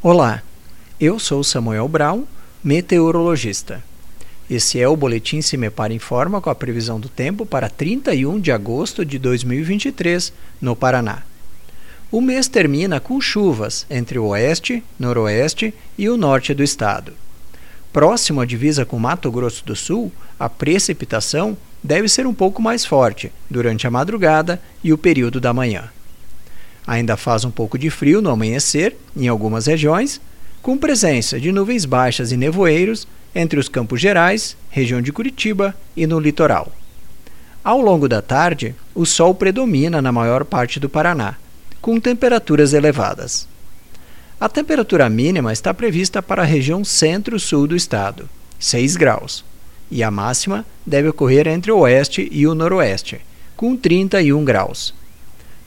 Olá, eu sou Samuel Brown, meteorologista. Esse é o Boletim Cimepar Informa com a previsão do tempo para 31 de agosto de 2023, no Paraná. O mês termina com chuvas entre o oeste, noroeste e o norte do estado. Próximo à divisa com Mato Grosso do Sul, a precipitação deve ser um pouco mais forte durante a madrugada e o período da manhã. Ainda faz um pouco de frio no amanhecer, em algumas regiões, com presença de nuvens baixas e nevoeiros entre os Campos Gerais, região de Curitiba e no litoral. Ao longo da tarde, o sol predomina na maior parte do Paraná, com temperaturas elevadas. A temperatura mínima está prevista para a região centro-sul do estado, 6 graus, e a máxima deve ocorrer entre o oeste e o noroeste, com 31 graus.